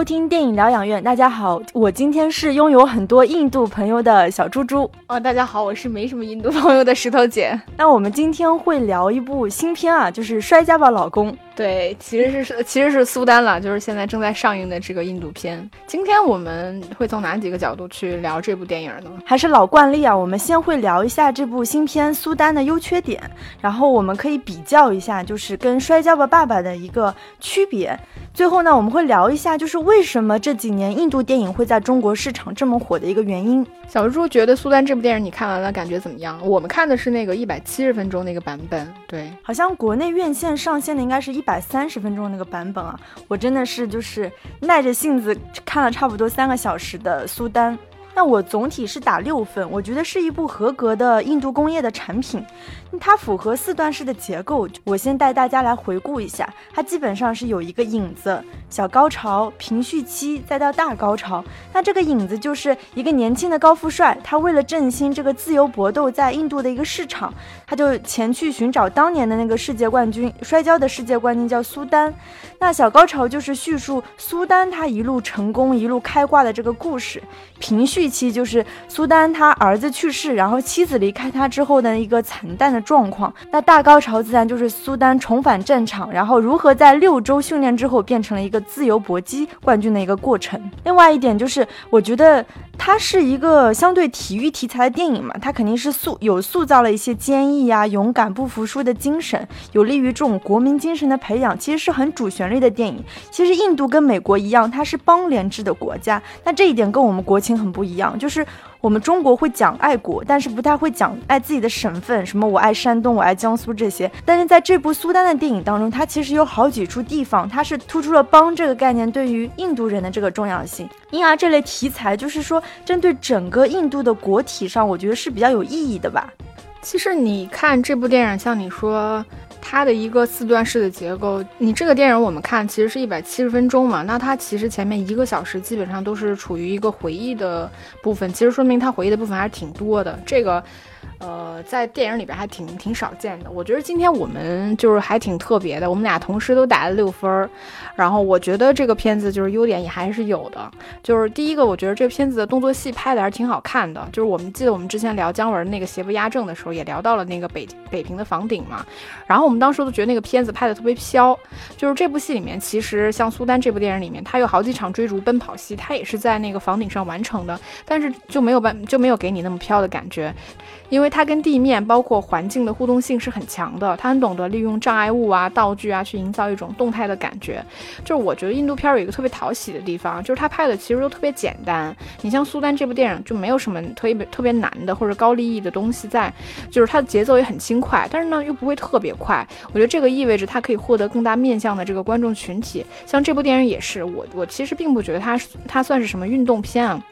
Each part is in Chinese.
收听电影疗养院。大家好，我今天是拥有很多印度朋友的小猪猪。哦，大家好，我是没什么印度朋友的石头姐。那我们今天会聊一部新片啊，就是《摔跤吧，老公》。对，其实是 其实是苏丹了，就是现在正在上映的这个印度片。今天我们会从哪几个角度去聊这部电影呢？还是老惯例啊，我们先会聊一下这部新片苏丹的优缺点，然后我们可以比较一下，就是跟《摔跤吧，爸爸》的一个区别。最后呢，我们会聊一下，就是为什么这几年印度电影会在中国市场这么火的一个原因。小猪觉得苏丹这部电影你看完了感觉怎么样？我们看的是那个一百七十分钟那个版本，对，好像国内院线上线的应该是一百百三十分钟那个版本啊。我真的是就是耐着性子看了差不多三个小时的苏丹。那我总体是打六分，我觉得是一部合格的印度工业的产品。它符合四段式的结构，我先带大家来回顾一下。它基本上是有一个影子，小高潮、平叙期，再到大高潮。那这个影子就是一个年轻的高富帅，他为了振兴这个自由搏斗在印度的一个市场，他就前去寻找当年的那个世界冠军，摔跤的世界冠军叫苏丹。那小高潮就是叙述苏丹他一路成功、一路开挂的这个故事。平叙期就是苏丹他儿子去世，然后妻子离开他之后的一个惨淡的。状况，那大高潮自然就是苏丹重返战场，然后如何在六周训练之后变成了一个自由搏击冠军的一个过程。另外一点就是，我觉得它是一个相对体育题材的电影嘛，它肯定是塑有塑造了一些坚毅呀、勇敢、不服输的精神，有利于这种国民精神的培养。其实是很主旋律的电影。其实印度跟美国一样，它是邦联制的国家，那这一点跟我们国情很不一样，就是。我们中国会讲爱国，但是不太会讲爱自己的省份，什么我爱山东，我爱江苏这些。但是在这部苏丹的电影当中，它其实有好几处地方，它是突出了邦这个概念对于印度人的这个重要性。因而这类题材就是说，针对整个印度的国体上，我觉得是比较有意义的吧。其实你看这部电影，像你说。它的一个四段式的结构，你这个电影我们看其实是一百七十分钟嘛，那它其实前面一个小时基本上都是处于一个回忆的部分，其实说明它回忆的部分还是挺多的。这个。呃，在电影里边还挺挺少见的。我觉得今天我们就是还挺特别的，我们俩同时都打了六分儿。然后我觉得这个片子就是优点也还是有的。就是第一个，我觉得这片子的动作戏拍的还是挺好看的。就是我们记得我们之前聊姜文那个邪不压正的时候，也聊到了那个北北平的房顶嘛。然后我们当时都觉得那个片子拍的特别飘。就是这部戏里面，其实像苏丹这部电影里面，他有好几场追逐奔跑戏，他也是在那个房顶上完成的，但是就没有办就没有给你那么飘的感觉。因为它跟地面包括环境的互动性是很强的，它很懂得利用障碍物啊、道具啊去营造一种动态的感觉。就是我觉得印度片有一个特别讨喜的地方，就是它拍的其实都特别简单。你像苏丹这部电影就没有什么特别特别难的或者高利益的东西在，就是它的节奏也很轻快，但是呢又不会特别快。我觉得这个意味着它可以获得更大面向的这个观众群体。像这部电影也是，我我其实并不觉得它它算是什么运动片啊。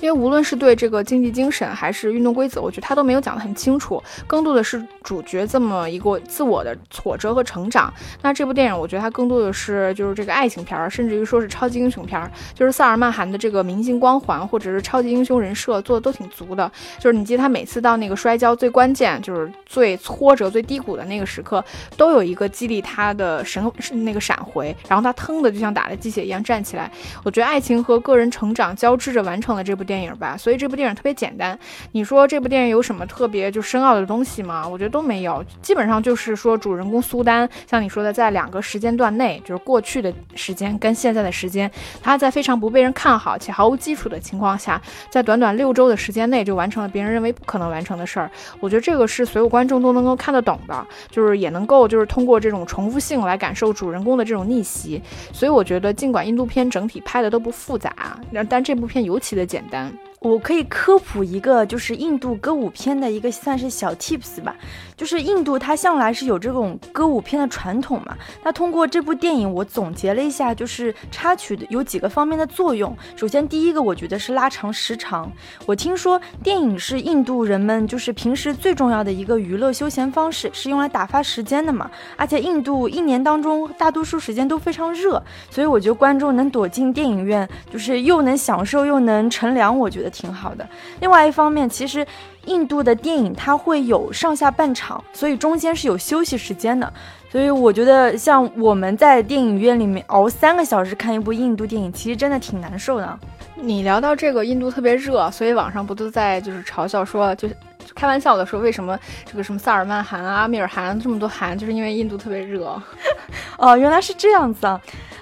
因为无论是对这个竞技精神还是运动规则，我觉得他都没有讲得很清楚，更多的是主角这么一个自我的挫折和成长。那这部电影，我觉得它更多的是就是这个爱情片儿，甚至于说是超级英雄片儿，就是萨尔曼汗的这个明星光环或者是超级英雄人设做的都挺足的。就是你记得他每次到那个摔跤最关键，就是最挫折、最低谷的那个时刻，都有一个激励他的神那个闪回，然后他腾的就像打了鸡血一样站起来。我觉得爱情和个人成长交织着完成了这部。电影吧，所以这部电影特别简单。你说这部电影有什么特别就深奥的东西吗？我觉得都没有，基本上就是说主人公苏丹，像你说的，在两个时间段内，就是过去的时间跟现在的时间，他在非常不被人看好且毫无基础的情况下，在短短六周的时间内就完成了别人认为不可能完成的事儿。我觉得这个是所有观众都能够看得懂的，就是也能够就是通过这种重复性来感受主人公的这种逆袭。所以我觉得，尽管印度片整体拍的都不复杂，但这部片尤其的简单。Manhattan 我可以科普一个，就是印度歌舞片的一个算是小 tips 吧。就是印度它向来是有这种歌舞片的传统嘛。那通过这部电影，我总结了一下，就是插曲的有几个方面的作用。首先，第一个我觉得是拉长时长。我听说电影是印度人们就是平时最重要的一个娱乐休闲方式，是用来打发时间的嘛。而且印度一年当中大多数时间都非常热，所以我觉得观众能躲进电影院，就是又能享受又能乘凉，我觉得。挺好的。另外一方面，其实。印度的电影它会有上下半场，所以中间是有休息时间的。所以我觉得像我们在电影院里面熬三个小时看一部印度电影，其实真的挺难受的。你聊到这个印度特别热，所以网上不都在就是嘲笑说，就开玩笑的说，为什么这个什么萨尔曼汗啊、阿米尔汗这么多汗，就是因为印度特别热。哦，原来是这样子啊。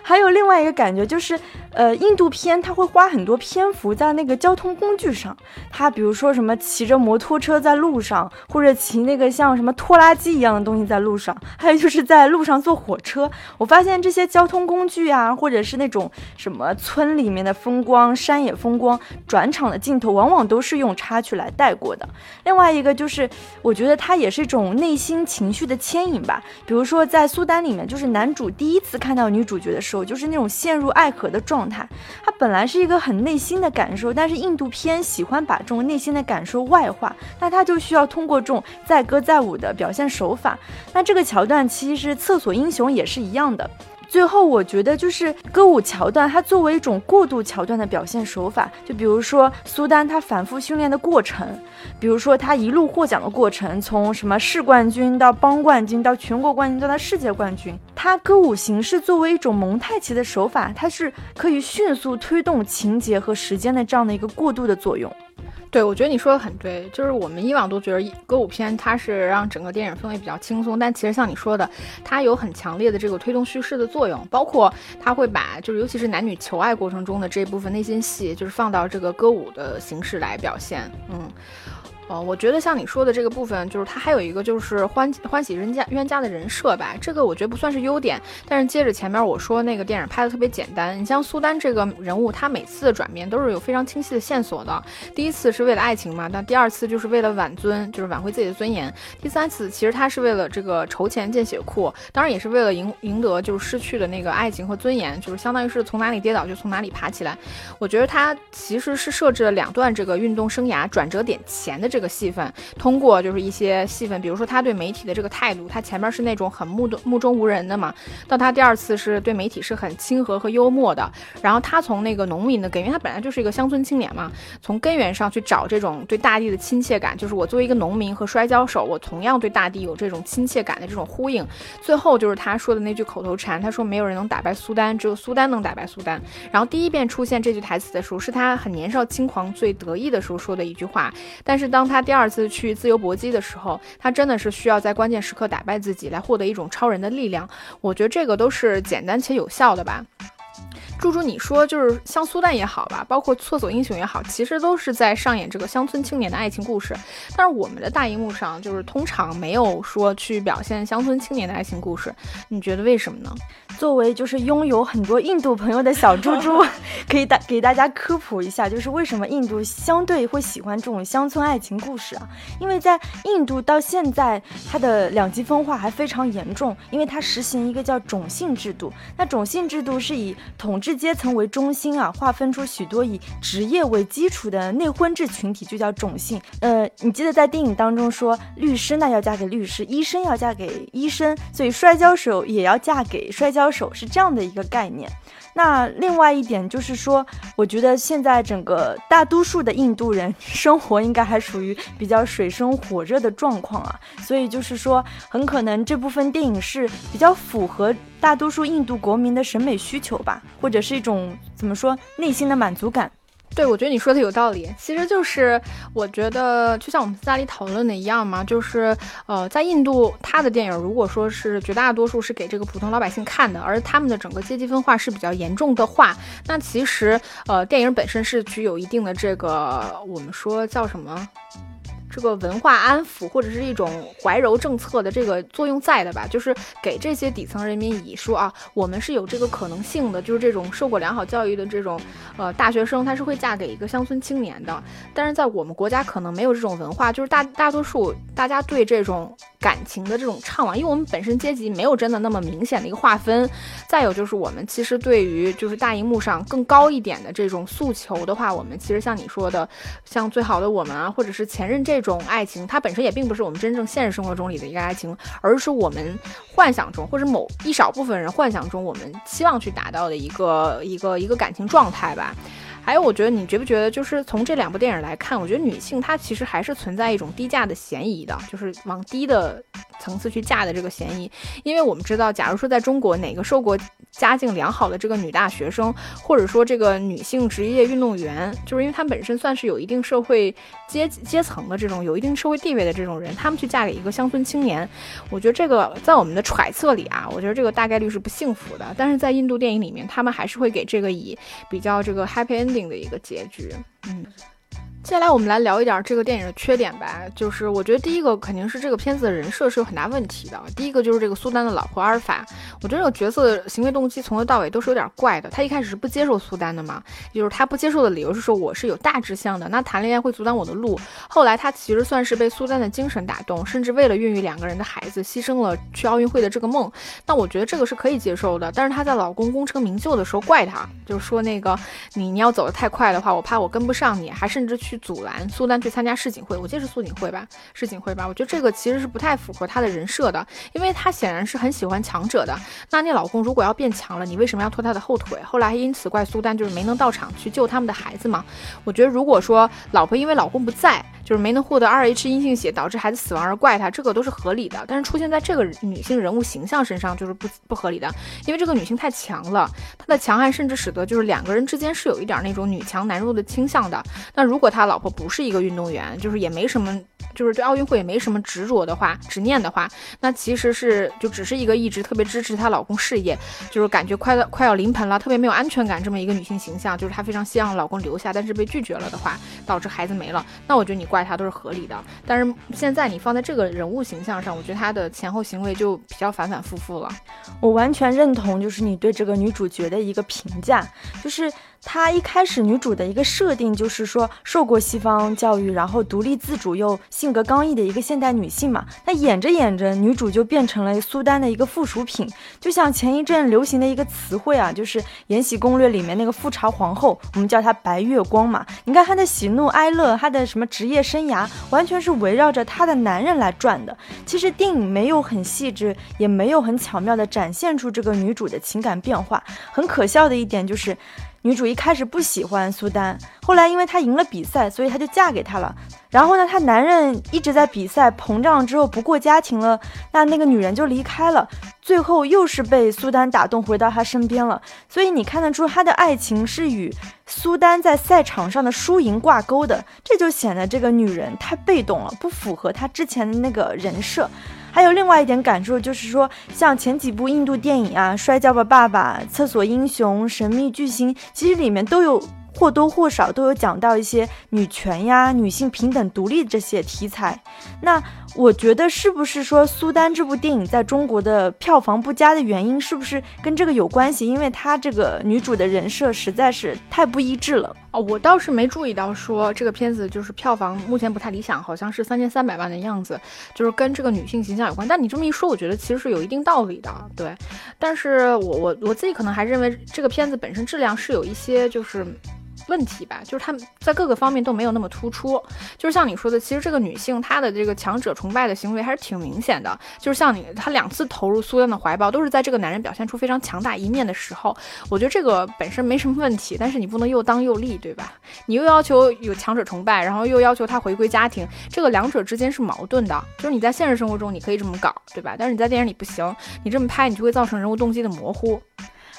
还有另外一个感觉就是，呃，印度片它会花很多篇幅在那个交通工具上，它比如说什么骑着摩托车在路上，或者骑那个像什么拖拉机一样的东西在路上，还有就是在路上坐火车。我发现这些交通工具啊，或者是那种什么村里面的风光、山野风光，转场的镜头往往都是用插曲来带过的。另外一个就是，我觉得它也是一种内心情绪的牵引吧。比如说在苏丹里面，就是男主第一次看到女主角的时候。就是那种陷入爱河的状态，它本来是一个很内心的感受，但是印度片喜欢把这种内心的感受外化，那它就需要通过这种载歌载舞的表现手法。那这个桥段其实《厕所英雄》也是一样的。最后，我觉得就是歌舞桥段，它作为一种过渡桥段的表现手法。就比如说苏丹他反复训练的过程，比如说他一路获奖的过程，从什么市冠军到邦冠军到全国冠军到他世界冠军，他歌舞形式作为一种蒙太奇的手法，它是可以迅速推动情节和时间的这样的一个过渡的作用。对，我觉得你说的很对，就是我们以往都觉得歌舞片它是让整个电影氛围比较轻松，但其实像你说的，它有很强烈的这个推动叙事的作用，包括它会把就是尤其是男女求爱过程中的这部分内心戏，就是放到这个歌舞的形式来表现，嗯。哦，我觉得像你说的这个部分，就是它还有一个就是欢欢喜冤家冤家的人设吧，这个我觉得不算是优点。但是接着前面我说那个电影拍的特别简单，你像苏丹这个人物，他每次的转变都是有非常清晰的线索的。第一次是为了爱情嘛，但第二次就是为了挽尊，就是挽回自己的尊严。第三次其实他是为了这个筹钱建血库，当然也是为了赢赢得就是失去的那个爱情和尊严，就是相当于是从哪里跌倒就从哪里爬起来。我觉得他其实是设置了两段这个运动生涯转折点前的这。这个戏份通过就是一些戏份，比如说他对媒体的这个态度，他前面是那种很目目中无人的嘛，到他第二次是对媒体是很亲和和幽默的，然后他从那个农民的根源，他本来就是一个乡村青年嘛，从根源上去找这种对大地的亲切感，就是我作为一个农民和摔跤手，我同样对大地有这种亲切感的这种呼应。最后就是他说的那句口头禅，他说没有人能打败苏丹，只有苏丹能打败苏丹。然后第一遍出现这句台词的时候，是他很年少轻狂最得意的时候说的一句话，但是当他第二次去自由搏击的时候，他真的是需要在关键时刻打败自己，来获得一种超人的力量。我觉得这个都是简单且有效的吧。猪猪，你说就是像苏丹也好吧，包括厕所英雄也好，其实都是在上演这个乡村青年的爱情故事。但是我们的大荧幕上，就是通常没有说去表现乡村青年的爱情故事。你觉得为什么呢？作为就是拥有很多印度朋友的小猪猪，可以大给大家科普一下，就是为什么印度相对会喜欢这种乡村爱情故事啊？因为在印度到现在，它的两极分化还非常严重，因为它实行一个叫种姓制度。那种姓制度是以统治阶层为中心啊，划分出许多以职业为基础的内婚制群体，就叫种姓。呃，你记得在电影当中说，律师呢要嫁给律师，医生要嫁给医生，所以摔跤手也要嫁给摔跤手，是这样的一个概念。那另外一点就是说，我觉得现在整个大多数的印度人 生活应该还属于比较水深火热的状况啊，所以就是说，很可能这部分电影是比较符合大多数印度国民的审美需求吧，或者是一种怎么说内心的满足感。对，我觉得你说的有道理。其实就是，我觉得就像我们私下里讨论的一样嘛，就是呃，在印度，他的电影如果说是绝大多数是给这个普通老百姓看的，而他们的整个阶级分化是比较严重的话，那其实呃，电影本身是具有一定的这个我们说叫什么？这个文化安抚或者是一种怀柔政策的这个作用在的吧，就是给这些底层人民以说啊，我们是有这个可能性的，就是这种受过良好教育的这种呃大学生，他是会嫁给一个乡村青年的。但是在我们国家可能没有这种文化，就是大大多数大家对这种感情的这种怅惘，因为我们本身阶级没有真的那么明显的一个划分。再有就是我们其实对于就是大荧幕上更高一点的这种诉求的话，我们其实像你说的，像最好的我们啊，或者是前任这种。种爱情，它本身也并不是我们真正现实生活中里的一个爱情，而是我们幻想中或者某一少部分人幻想中我们期望去达到的一个一个一个感情状态吧。还有，我觉得你觉不觉得，就是从这两部电影来看，我觉得女性她其实还是存在一种低价的嫌疑的，就是往低的层次去嫁的这个嫌疑。因为我们知道，假如说在中国哪个受过家境良好的这个女大学生，或者说这个女性职业运动员，就是因为她本身算是有一定社会阶阶层的这种有一定社会地位的这种人，她们去嫁给一个乡村青年，我觉得这个在我们的揣测里啊，我觉得这个大概率是不幸福的。但是在印度电影里面，他们还是会给这个以比较这个 happy ending 定的一个结局，嗯。接下来我们来聊一点这个电影的缺点吧，就是我觉得第一个肯定是这个片子的人设是有很大问题的。第一个就是这个苏丹的老婆阿尔法，我觉得这个角色的行为动机从头到尾都是有点怪的。他一开始是不接受苏丹的嘛，就是他不接受的理由是说我是有大志向的，那谈恋爱会阻挡我的路。后来他其实算是被苏丹的精神打动，甚至为了孕育两个人的孩子，牺牲了去奥运会的这个梦。那我觉得这个是可以接受的。但是她在老公功成名就的时候怪他，就是说那个你你要走得太快的话，我怕我跟不上你，还甚至去。阻拦苏丹去参加世锦会，我记得是苏锦会吧，世锦会吧。我觉得这个其实是不太符合他的人设的，因为他显然是很喜欢强者的。那你老公如果要变强了，你为什么要拖他的后腿？后来还因此怪苏丹，就是没能到场去救他们的孩子嘛。我觉得如果说老婆因为老公不在，就是没能获得 Rh 阴性血导致孩子死亡而怪他，这个都是合理的。但是出现在这个女性人物形象身上就是不不合理的，因为这个女性太强了，她的强悍甚至使得就是两个人之间是有一点那种女强男弱的倾向的。那如果她老婆不是一个运动员，就是也没什么，就是对奥运会也没什么执着的话、执念的话，那其实是就只是一个一直特别支持她老公事业，就是感觉快到快要临盆了，特别没有安全感这么一个女性形象，就是她非常希望老公留下，但是被拒绝了的话，导致孩子没了，那我觉得你怪她都是合理的。但是现在你放在这个人物形象上，我觉得她的前后行为就比较反反复复了。我完全认同，就是你对这个女主角的一个评价，就是。她一开始女主的一个设定就是说受过西方教育，然后独立自主又性格刚毅的一个现代女性嘛。那演着演着，女主就变成了苏丹的一个附属品，就像前一阵流行的一个词汇啊，就是《延禧攻略》里面那个富察皇后，我们叫她白月光嘛。你看她的喜怒哀乐，她的什么职业生涯，完全是围绕着她的男人来转的。其实电影没有很细致，也没有很巧妙的展现出这个女主的情感变化。很可笑的一点就是。女主一开始不喜欢苏丹，后来因为她赢了比赛，所以她就嫁给他了。然后呢，她男人一直在比赛膨胀之后不过家庭了，那那个女人就离开了。最后又是被苏丹打动，回到他身边了。所以你看得出她的爱情是与苏丹在赛场上的输赢挂钩的，这就显得这个女人太被动了，不符合她之前的那个人设。还有另外一点感受，就是说，像前几部印度电影啊，《摔跤吧，爸爸》《厕所英雄》《神秘巨星》，其实里面都有或多或少都有讲到一些女权呀、女性平等、独立这些题材。那我觉得是不是说苏丹这部电影在中国的票房不佳的原因，是不是跟这个有关系？因为她这个女主的人设实在是太不一致了。哦，我倒是没注意到说这个片子就是票房目前不太理想，好像是三千三百万的样子，就是跟这个女性形象有关。但你这么一说，我觉得其实是有一定道理的，对。但是我我我自己可能还认为这个片子本身质量是有一些就是。问题吧，就是他们在各个方面都没有那么突出。就是像你说的，其实这个女性她的这个强者崇拜的行为还是挺明显的。就是像你，她两次投入苏丹的怀抱，都是在这个男人表现出非常强大一面的时候。我觉得这个本身没什么问题，但是你不能又当又立，对吧？你又要求有强者崇拜，然后又要求他回归家庭，这个两者之间是矛盾的。就是你在现实生活中你可以这么搞，对吧？但是你在电影里不行，你这么拍，你就会造成人物动机的模糊。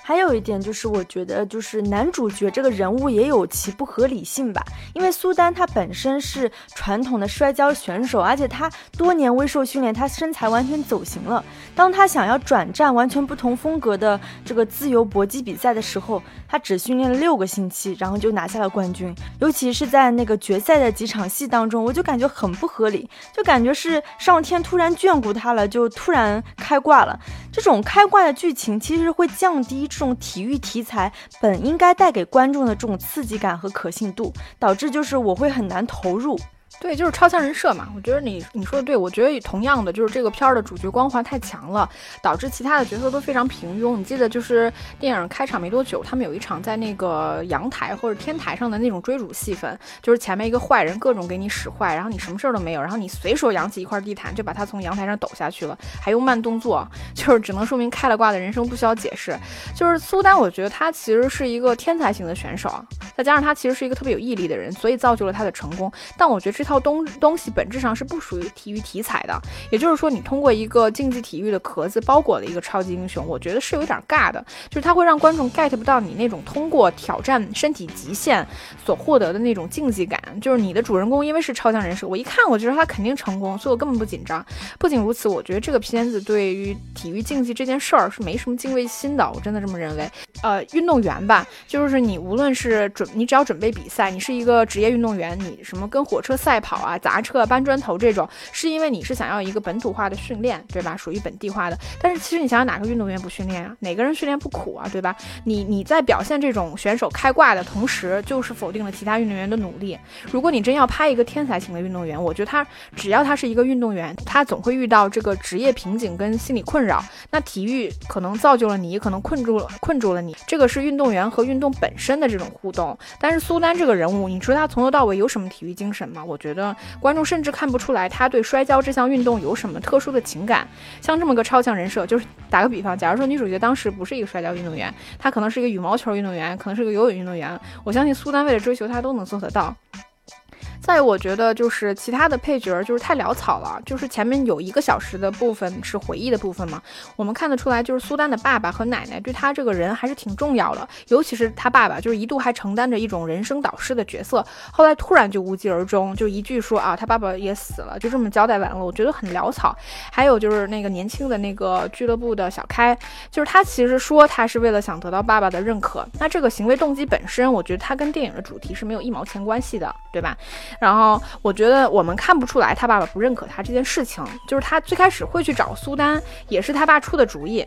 还有一点就是，我觉得就是男主角这个人物也有其不合理性吧。因为苏丹他本身是传统的摔跤选手，而且他多年微受训练，他身材完全走形了。当他想要转战完全不同风格的这个自由搏击比赛的时候，他只训练了六个星期，然后就拿下了冠军。尤其是在那个决赛的几场戏当中，我就感觉很不合理，就感觉是上天突然眷顾他了，就突然开挂了。这种开挂的剧情其实会降低。这种体育题材本应该带给观众的这种刺激感和可信度，导致就是我会很难投入。对，就是超强人设嘛。我觉得你你说的对，我觉得同样的，就是这个片儿的主角光环太强了，导致其他的角色都非常平庸。你记得就是电影开场没多久，他们有一场在那个阳台或者天台上的那种追逐戏份，就是前面一个坏人各种给你使坏，然后你什么事儿都没有，然后你随手扬起一块地毯就把他从阳台上抖下去了，还用慢动作，就是只能说明开了挂的人生不需要解释。就是苏丹，我觉得他其实是一个天才型的选手，再加上他其实是一个特别有毅力的人，所以造就了他的成功。但我觉得这套东东西本质上是不属于体育题材的，也就是说，你通过一个竞技体育的壳子包裹了一个超级英雄，我觉得是有点尬的，就是它会让观众 get 不到你那种通过挑战身体极限所获得的那种竞技感。就是你的主人公因为是超强人设，我一看我觉得他肯定成功，所以我根本不紧张。不仅如此，我觉得这个片子对于体育竞技这件事儿是没什么敬畏心的，我真的这么认为。呃，运动员吧，就是你无论是准，你只要准备比赛，你是一个职业运动员，你什么跟火车赛跑啊、砸车、搬砖头这种，是因为你是想要一个本土化的训练，对吧？属于本地化的。但是其实你想想，哪个运动员不训练啊？哪个人训练不苦啊？对吧？你你在表现这种选手开挂的同时，就是否定了其他运动员的努力。如果你真要拍一个天才型的运动员，我觉得他只要他是一个运动员，他总会遇到这个职业瓶颈跟心理困扰。那体育可能造就了你，可能困住了困住了你。这个是运动员和运动本身的这种互动。但是苏丹这个人物，你说他从头到尾有什么体育精神吗？我觉觉得观众甚至看不出来他对摔跤这项运动有什么特殊的情感。像这么个超强人设，就是打个比方，假如说女主角当时不是一个摔跤运动员，她可能是一个羽毛球运动员，可能是个游泳运动员，我相信苏丹为了追求她都能做得到。再，我觉得就是其他的配角就是太潦草了。就是前面有一个小时的部分是回忆的部分嘛，我们看得出来，就是苏丹的爸爸和奶奶对他这个人还是挺重要的。尤其是他爸爸，就是一度还承担着一种人生导师的角色，后来突然就无疾而终，就一句说啊，他爸爸也死了，就这么交代完了。我觉得很潦草。还有就是那个年轻的那个俱乐部的小开，就是他其实说他是为了想得到爸爸的认可，那这个行为动机本身，我觉得他跟电影的主题是没有一毛钱关系的，对吧？然后我觉得我们看不出来他爸爸不认可他这件事情，就是他最开始会去找苏丹，也是他爸出的主意。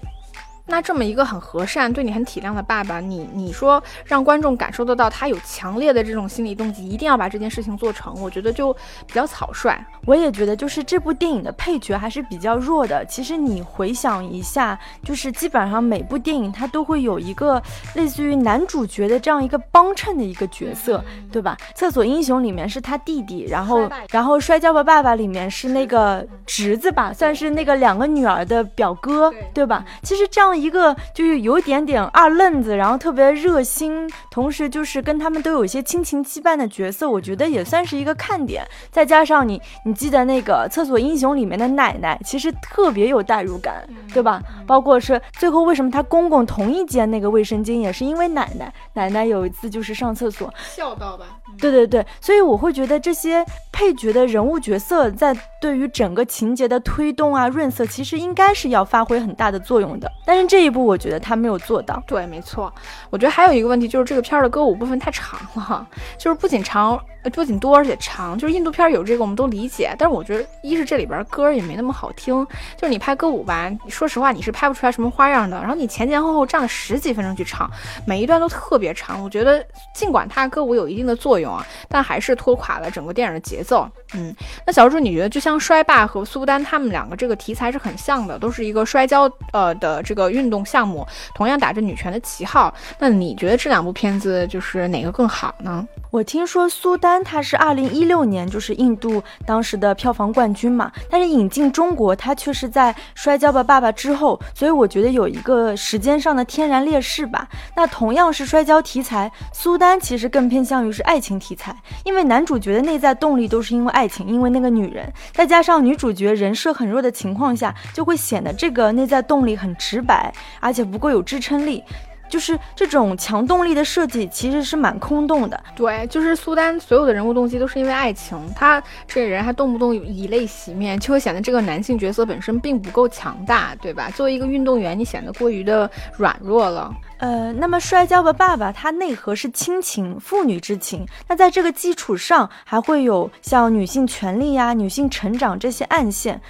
那这么一个很和善、对你很体谅的爸爸，你你说让观众感受得到他有强烈的这种心理动机，一定要把这件事情做成，我觉得就比较草率。我也觉得，就是这部电影的配角还是比较弱的。其实你回想一下，就是基本上每部电影它都会有一个类似于男主角的这样一个帮衬的一个角色，对吧？厕所英雄里面是他弟弟，然后然后摔跤吧爸爸里面是那个侄子吧，算是那个两个女儿的表哥，对吧？其实这样。一个就是有点点二愣子，然后特别热心，同时就是跟他们都有一些亲情羁绊的角色，我觉得也算是一个看点。再加上你，你记得那个《厕所英雄》里面的奶奶，其实特别有代入感，对吧？包括是最后为什么他公公同一间那个卫生间，也是因为奶奶。奶奶有一次就是上厕所笑到吧？对对对，所以我会觉得这些配角的人物角色在对于整个情节的推动啊、润色，其实应该是要发挥很大的作用的。但是这一步，我觉得他没有做到。对，没错。我觉得还有一个问题就是这个片儿的歌舞部分太长了，就是不仅长。不仅多而且长，就是印度片有这个我们都理解，但是我觉得一是这里边歌也没那么好听，就是你拍歌舞吧，说实话你是拍不出来什么花样的。然后你前前后后站了十几分钟去唱，每一段都特别长，我觉得尽管它歌舞有一定的作用啊，但还是拖垮了整个电影的节奏。嗯，那小猪你觉得就像摔霸和苏丹他们两个这个题材是很像的，都是一个摔跤呃的这个运动项目，同样打着女权的旗号。那你觉得这两部片子就是哪个更好呢？我听说苏丹他是二零一六年就是印度当时的票房冠军嘛，但是引进中国他却是在《摔跤吧，爸爸》之后，所以我觉得有一个时间上的天然劣势吧。那同样是摔跤题材，苏丹其实更偏向于是爱情题材，因为男主角的内在动力都是因为爱情，因为那个女人，再加上女主角人设很弱的情况下，就会显得这个内在动力很直白，而且不够有支撑力。就是这种强动力的设计其实是蛮空洞的。对，就是苏丹所有的人物动机都是因为爱情，他这个人还动不动以泪洗面，就会显得这个男性角色本身并不够强大，对吧？作为一个运动员，你显得过于的软弱了。呃，那么摔跤吧爸爸，它内核是亲情、父女之情。那在这个基础上，还会有像女性权利呀、女性成长这些暗线。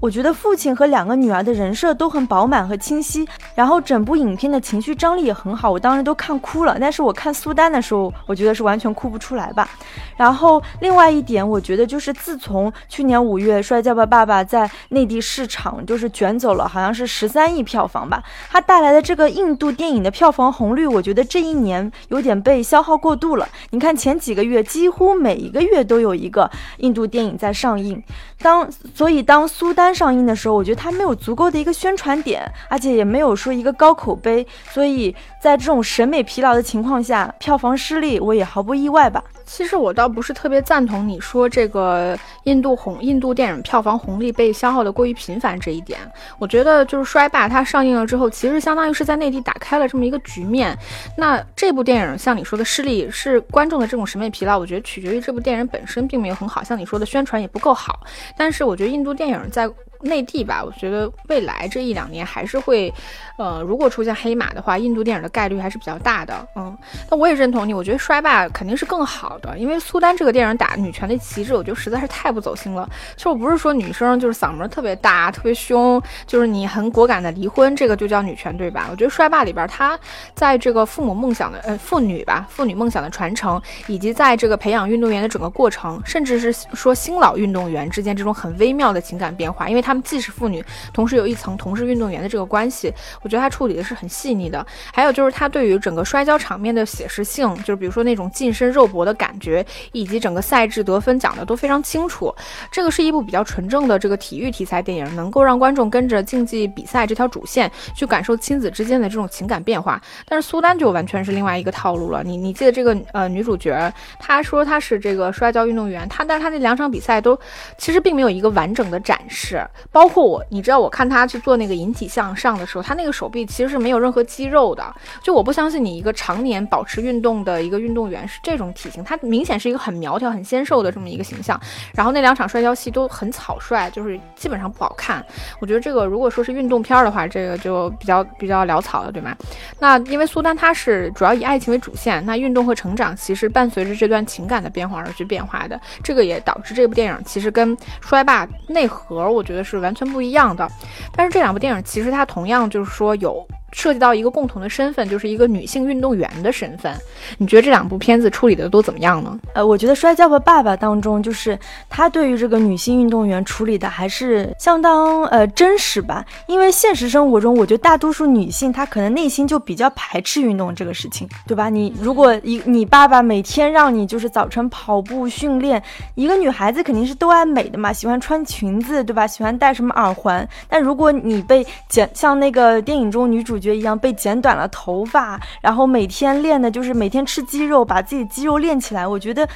我觉得父亲和两个女儿的人设都很饱满和清晰，然后整部影片的情绪张力也很好，我当时都看哭了。但是我看苏丹的时候，我觉得是完全哭不出来吧。然后另外一点，我觉得就是自从去年五月《摔跤吧，爸爸》在内地市场就是卷走了，好像是十三亿票房吧，它带来的这个印度电影的票房红利，我觉得这一年有点被消耗过度了。你看前几个月，几乎每一个月都有一个印度电影在上映。当所以当苏丹上映的时候，我觉得它没有足够的一个宣传点，而且也没有说一个高口碑，所以在这种审美疲劳的情况下，票房失利我也毫不意外吧。其实我倒不是特别赞同你说这个印度红印度电影票房红利被消耗的过于频繁这一点。我觉得就是《衰霸》它上映了之后，其实相当于是在内地打开了这么一个局面。那这部电影像你说的失利是观众的这种审美疲劳，我觉得取决于这部电影本身并没有很好，像你说的宣传也不够好。但是我觉得印度电影在。内地吧，我觉得未来这一两年还是会，呃，如果出现黑马的话，印度电影的概率还是比较大的。嗯，那我也认同你，我觉得衰霸肯定是更好的，因为苏丹这个电影打女权的旗帜，我觉得实在是太不走心了。其实我不是说女生就是嗓门特别大、特别凶，就是你很果敢的离婚，这个就叫女权，对吧？我觉得衰霸里边，它在这个父母梦想的呃妇女吧，妇女梦想的传承，以及在这个培养运动员的整个过程，甚至是说新老运动员之间这种很微妙的情感变化，因为他们既是妇女，同时有一层同是运动员的这个关系，我觉得他处理的是很细腻的。还有就是他对于整个摔跤场面的写实性，就是比如说那种近身肉搏的感觉，以及整个赛制得分讲的都非常清楚。这个是一部比较纯正的这个体育题材电影，能够让观众跟着竞技比赛这条主线去感受亲子之间的这种情感变化。但是苏丹就完全是另外一个套路了。你你记得这个呃女主角，她说她是这个摔跤运动员，她但是她那两场比赛都其实并没有一个完整的展示，包括。我你知道，我看他去做那个引体向上的时候，他那个手臂其实是没有任何肌肉的。就我不相信你一个常年保持运动的一个运动员是这种体型，他明显是一个很苗条、很纤瘦的这么一个形象。然后那两场摔跤戏都很草率，就是基本上不好看。我觉得这个如果说是运动片的话，这个就比较比较潦草了，对吗？那因为苏丹他是主要以爱情为主线，那运动和成长其实伴随着这段情感的变化而去变化的。这个也导致这部电影其实跟摔霸内核，我觉得是完全。不一样的，但是这两部电影其实它同样就是说有。涉及到一个共同的身份，就是一个女性运动员的身份。你觉得这两部片子处理的都怎么样呢？呃，我觉得《摔跤吧，爸爸》当中，就是他对于这个女性运动员处理的还是相当呃真实吧。因为现实生活中，我觉得大多数女性她可能内心就比较排斥运动这个事情，对吧？你如果一你爸爸每天让你就是早晨跑步训练，一个女孩子肯定是都爱美的嘛，喜欢穿裙子，对吧？喜欢戴什么耳环。但如果你被剪，像那个电影中女主。主角一样被剪短了头发，然后每天练的就是每天吃鸡肉，把自己肌肉练起来。我觉得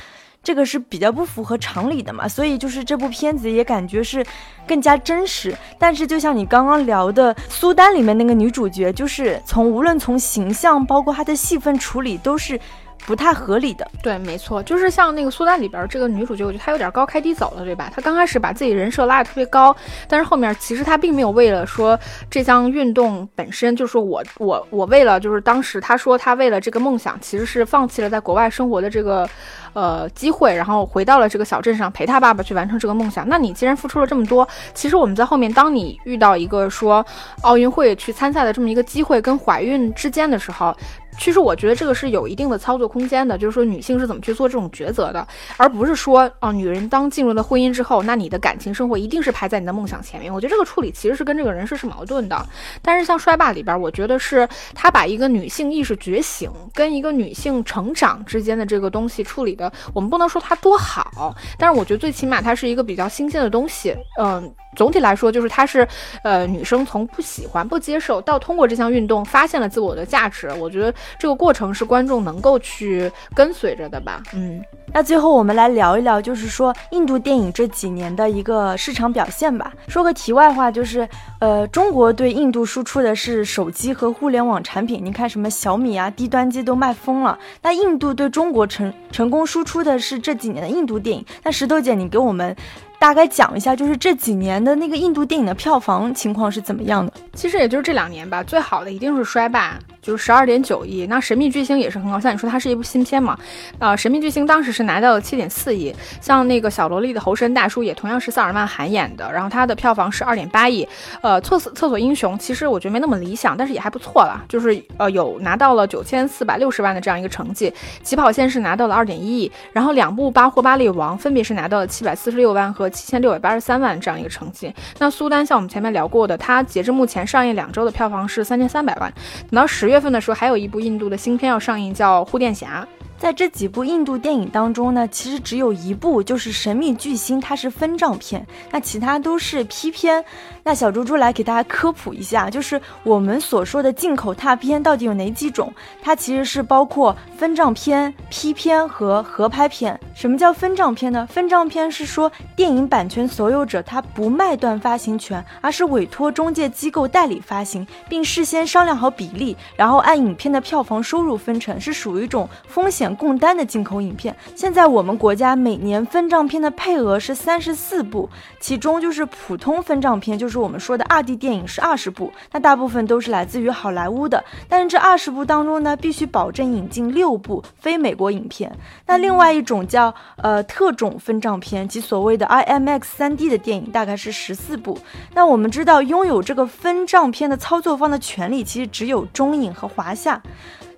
这个是比较不符合常理的嘛，所以就是这部片子也感觉是更加真实。但是就像你刚刚聊的苏丹里面那个女主角，就是从无论从形象，包括她的戏份处理，都是。不太合理的，对，没错，就是像那个苏丹里边这个女主角，我觉得她有点高开低走了，对吧？她刚开始把自己人设拉得特别高，但是后面其实她并没有为了说这项运动本身，就是我我我为了就是当时她说她为了这个梦想，其实是放弃了在国外生活的这个呃机会，然后回到了这个小镇上陪她爸爸去完成这个梦想。那你既然付出了这么多，其实我们在后面，当你遇到一个说奥运会去参赛的这么一个机会跟怀孕之间的时候。其实我觉得这个是有一定的操作空间的，就是说女性是怎么去做这种抉择的，而不是说哦，女人当进入了婚姻之后，那你的感情生活一定是排在你的梦想前面。我觉得这个处理其实是跟这个人设是矛盾的。但是像《衰霸》里边，我觉得是他把一个女性意识觉醒跟一个女性成长之间的这个东西处理的，我们不能说它多好，但是我觉得最起码它是一个比较新鲜的东西。嗯。总体来说，就是它是，呃，女生从不喜欢、不接受到通过这项运动发现了自我的价值。我觉得这个过程是观众能够去跟随着的吧。嗯，那最后我们来聊一聊，就是说印度电影这几年的一个市场表现吧。说个题外话，就是，呃，中国对印度输出的是手机和互联网产品。你看什么小米啊，低端机都卖疯了。那印度对中国成成功输出的是这几年的印度电影。那石头姐，你给我们。大概讲一下，就是这几年的那个印度电影的票房情况是怎么样的？其实也就是这两年吧，最好的一定是衰霸。就是十二点九亿，那《神秘巨星》也是很高，像你说它是一部新片嘛，呃，《神秘巨星》当时是拿到了七点四亿，像那个小萝莉的猴神大叔也同样是萨尔曼汗演的，然后它的票房是二点八亿，呃，厕所厕所英雄其实我觉得没那么理想，但是也还不错啦，就是呃有拿到了九千四百六十万的这样一个成绩，起跑线是拿到了二点一亿，然后两部《巴霍巴利王》分别是拿到了七百四十六万和七千六百八十三万这样一个成绩，那苏丹像我们前面聊过的，它截至目前上映两周的票房是三千三百万，等到十月份的时候还有一部印度的新片要上映，叫《护垫侠》。在这几部印度电影当中呢，其实只有一部就是《神秘巨星》，它是分账片，那其他都是批片。那小猪猪来给大家科普一下，就是我们所说的进口踏片到底有哪几种？它其实是包括分账片、批片和合拍片。什么叫分账片呢？分账片是说电影版权所有者他不卖断发行权，而是委托中介机构代理发行，并事先商量好比例，然后按影片的票房收入分成，是属于一种风险。共单的进口影片，现在我们国家每年分账片的配额是三十四部，其中就是普通分账片，就是我们说的二 D 电影是二十部，那大部分都是来自于好莱坞的。但是这二十部当中呢，必须保证引进六部非美国影片。那另外一种叫呃特种分账片，即所谓的 IMX 三 D 的电影，大概是十四部。那我们知道，拥有这个分账片的操作方的权利，其实只有中影和华夏。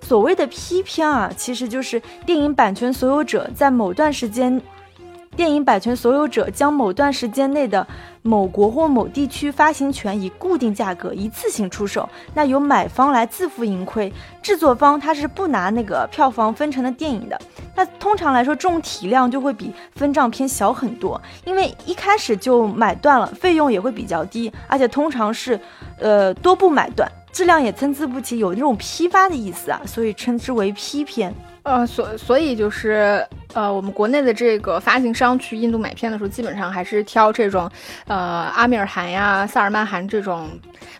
所谓的批片啊，其实就是电影版权所有者在某段时间，电影版权所有者将某段时间内的某国或某地区发行权以固定价格一次性出售，那由买方来自负盈亏，制作方他是不拿那个票房分成的电影的。那通常来说，这种体量就会比分账片小很多，因为一开始就买断了，费用也会比较低，而且通常是，呃，多部买断。质量也参差不齐，有那种批发的意思啊，所以称之为批片。呃，所所以就是。呃，我们国内的这个发行商去印度买片的时候，基本上还是挑这种，呃，阿米尔汗呀、萨尔曼汗这种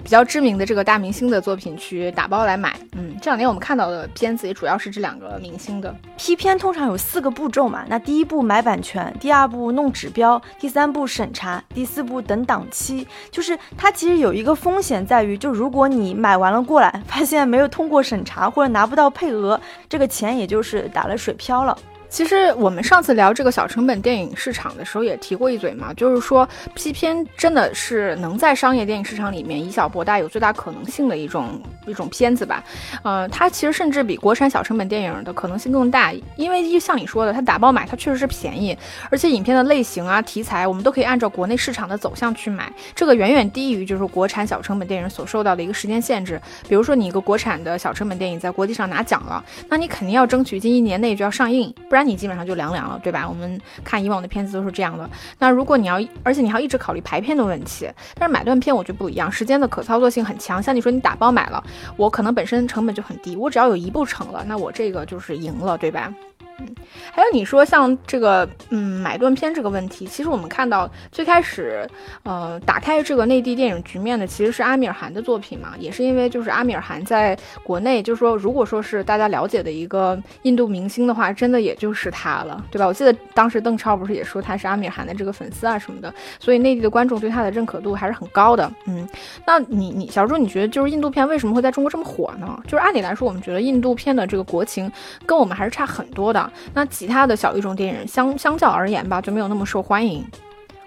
比较知名的这个大明星的作品去打包来买。嗯，这两年我们看到的片子也主要是这两个明星的。批片通常有四个步骤嘛，那第一步买版权，第二步弄指标，第三步审查，第四步等档期。就是它其实有一个风险在于，就如果你买完了过来，发现没有通过审查或者拿不到配额，这个钱也就是打了水漂了。其实我们上次聊这个小成本电影市场的时候也提过一嘴嘛，就是说批片真的是能在商业电影市场里面以小博大，有最大可能性的一种一种片子吧。呃，它其实甚至比国产小成本电影的可能性更大，因为就像你说的，它打包买它确实是便宜，而且影片的类型啊、题材我们都可以按照国内市场的走向去买，这个远远低于就是国产小成本电影所受到的一个时间限制。比如说你一个国产的小成本电影在国际上拿奖了，那你肯定要争取近一年内就要上映，不然。你基本上就凉凉了，对吧？我们看以往的片子都是这样的。那如果你要，而且你还要一直考虑排片的问题。但是买断片我就不一样，时间的可操作性很强。像你说你打包买了，我可能本身成本就很低，我只要有一部成了，那我这个就是赢了，对吧？嗯，还有你说像这个，嗯，买断片这个问题，其实我们看到最开始，呃，打开这个内地电影局面的其实是阿米尔汗的作品嘛，也是因为就是阿米尔汗在国内，就是说如果说是大家了解的一个印度明星的话，真的也就是他了，对吧？我记得当时邓超不是也说他是阿米尔汗的这个粉丝啊什么的，所以内地的观众对他的认可度还是很高的。嗯，那你你小朱，你觉得就是印度片为什么会在中国这么火呢？就是按理来说，我们觉得印度片的这个国情跟我们还是差很多的。那其他的小语种电影相相较而言吧，就没有那么受欢迎。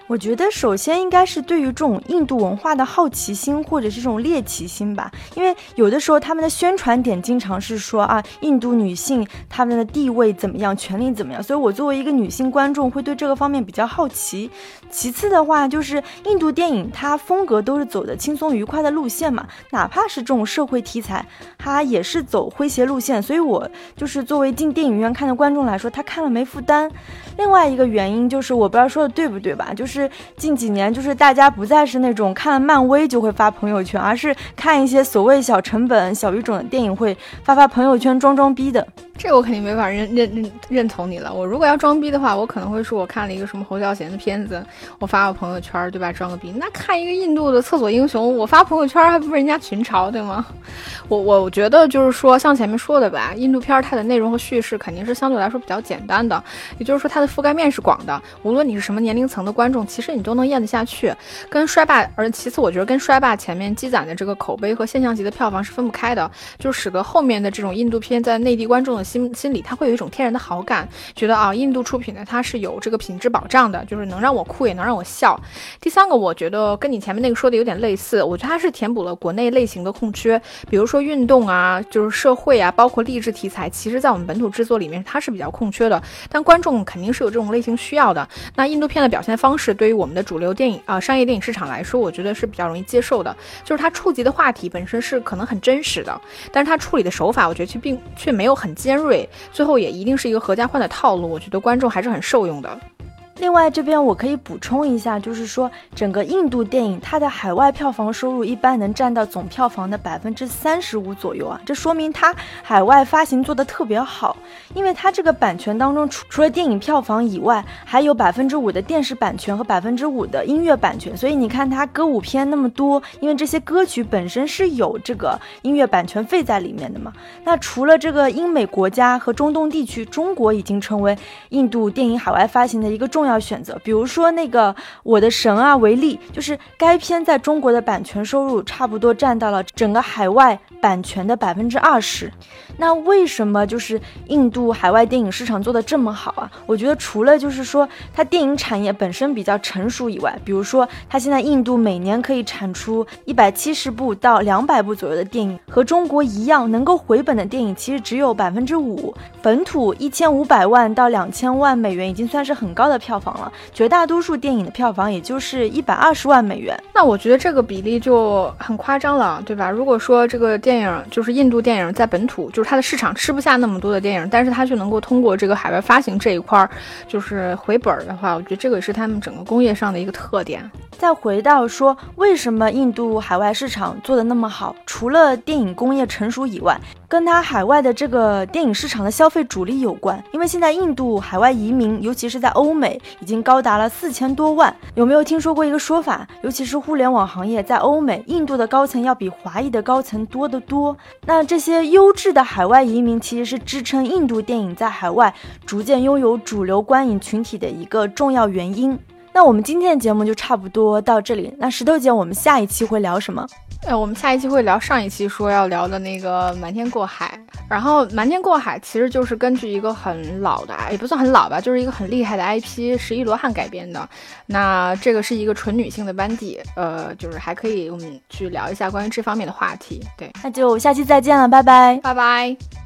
我觉得首先应该是对于这种印度文化的好奇心或者是这种猎奇心吧，因为有的时候他们的宣传点经常是说啊，印度女性她们的地位怎么样，权利怎么样，所以我作为一个女性观众会对这个方面比较好奇。其次的话就是印度电影它风格都是走的轻松愉快的路线嘛，哪怕是这种社会题材，它也是走诙谐路线，所以我就是作为进电影院看的观众来说，他看了没负担。另外一个原因就是我不知道说的对不对吧，就是。是近几年，就是大家不再是那种看了漫威就会发朋友圈，而是看一些所谓小成本、小语种的电影会发发朋友圈装装逼的。这我肯定没法认认认认同你了。我如果要装逼的话，我可能会说我看了一个什么侯孝贤的片子，我发我朋友圈，对吧？装个逼。那看一个印度的厕所英雄，我发朋友圈还不被人家群嘲，对吗？我我觉得就是说，像前面说的吧，印度片它的内容和叙事肯定是相对来说比较简单的，也就是说它的覆盖面是广的，无论你是什么年龄层的观众，其实你都能咽得下去。跟衰霸，而其次我觉得跟衰霸前面积攒的这个口碑和现象级的票房是分不开的，就使得后面的这种印度片在内地观众的心心里，他会有一种天然的好感，觉得啊，印度出品的它是有这个品质保障的，就是能让我哭也能让我笑。第三个，我觉得跟你前面那个说的有点类似，我觉得它是填补了国内类型的空缺，比如说。运动啊，就是社会啊，包括励志题材，其实，在我们本土制作里面，它是比较空缺的。但观众肯定是有这种类型需要的。那印度片的表现方式，对于我们的主流电影啊，商业电影市场来说，我觉得是比较容易接受的。就是它触及的话题本身是可能很真实的，但是它处理的手法，我觉得却并却没有很尖锐。最后也一定是一个合家欢的套路，我觉得观众还是很受用的。另外，这边我可以补充一下，就是说，整个印度电影它的海外票房收入一般能占到总票房的百分之三十五左右啊，这说明它海外发行做的特别好。因为它这个版权当中，除除了电影票房以外，还有百分之五的电视版权和百分之五的音乐版权。所以你看它歌舞片那么多，因为这些歌曲本身是有这个音乐版权费在里面的嘛。那除了这个英美国家和中东地区，中国已经成为印度电影海外发行的一个重。要选择，比如说那个《我的神啊》为例，就是该片在中国的版权收入差不多占到了整个海外版权的百分之二十。那为什么就是印度海外电影市场做的这么好啊？我觉得除了就是说它电影产业本身比较成熟以外，比如说它现在印度每年可以产出一百七十部到两百部左右的电影，和中国一样能够回本的电影其实只有百分之五。本土一千五百万到两千万美元已经算是很高的票房了，绝大多数电影的票房也就是一百二十万美元。那我觉得这个比例就很夸张了，对吧？如果说这个电影就是印度电影在本土就是。它的市场吃不下那么多的电影，但是它却能够通过这个海外发行这一块儿，就是回本儿的话，我觉得这个也是他们整个工业上的一个特点。再回到说，为什么印度海外市场做的那么好？除了电影工业成熟以外，跟它海外的这个电影市场的消费主力有关。因为现在印度海外移民，尤其是在欧美，已经高达了四千多万。有没有听说过一个说法？尤其是互联网行业，在欧美，印度的高层要比华裔的高层多得多。那这些优质的海外移民，其实是支撑印度电影在海外逐渐拥有主流观影群体的一个重要原因。那我们今天的节目就差不多到这里。那石头姐，我们下一期会聊什么？哎，我们下一期会聊上一期说要聊的那个《瞒天过海》。然后《瞒天过海》其实就是根据一个很老的，也不算很老吧，就是一个很厉害的 IP《十一罗汉》改编的。那这个是一个纯女性的班底，呃，就是还可以我们去聊一下关于这方面的话题。对，那就下期再见了，拜拜，拜拜。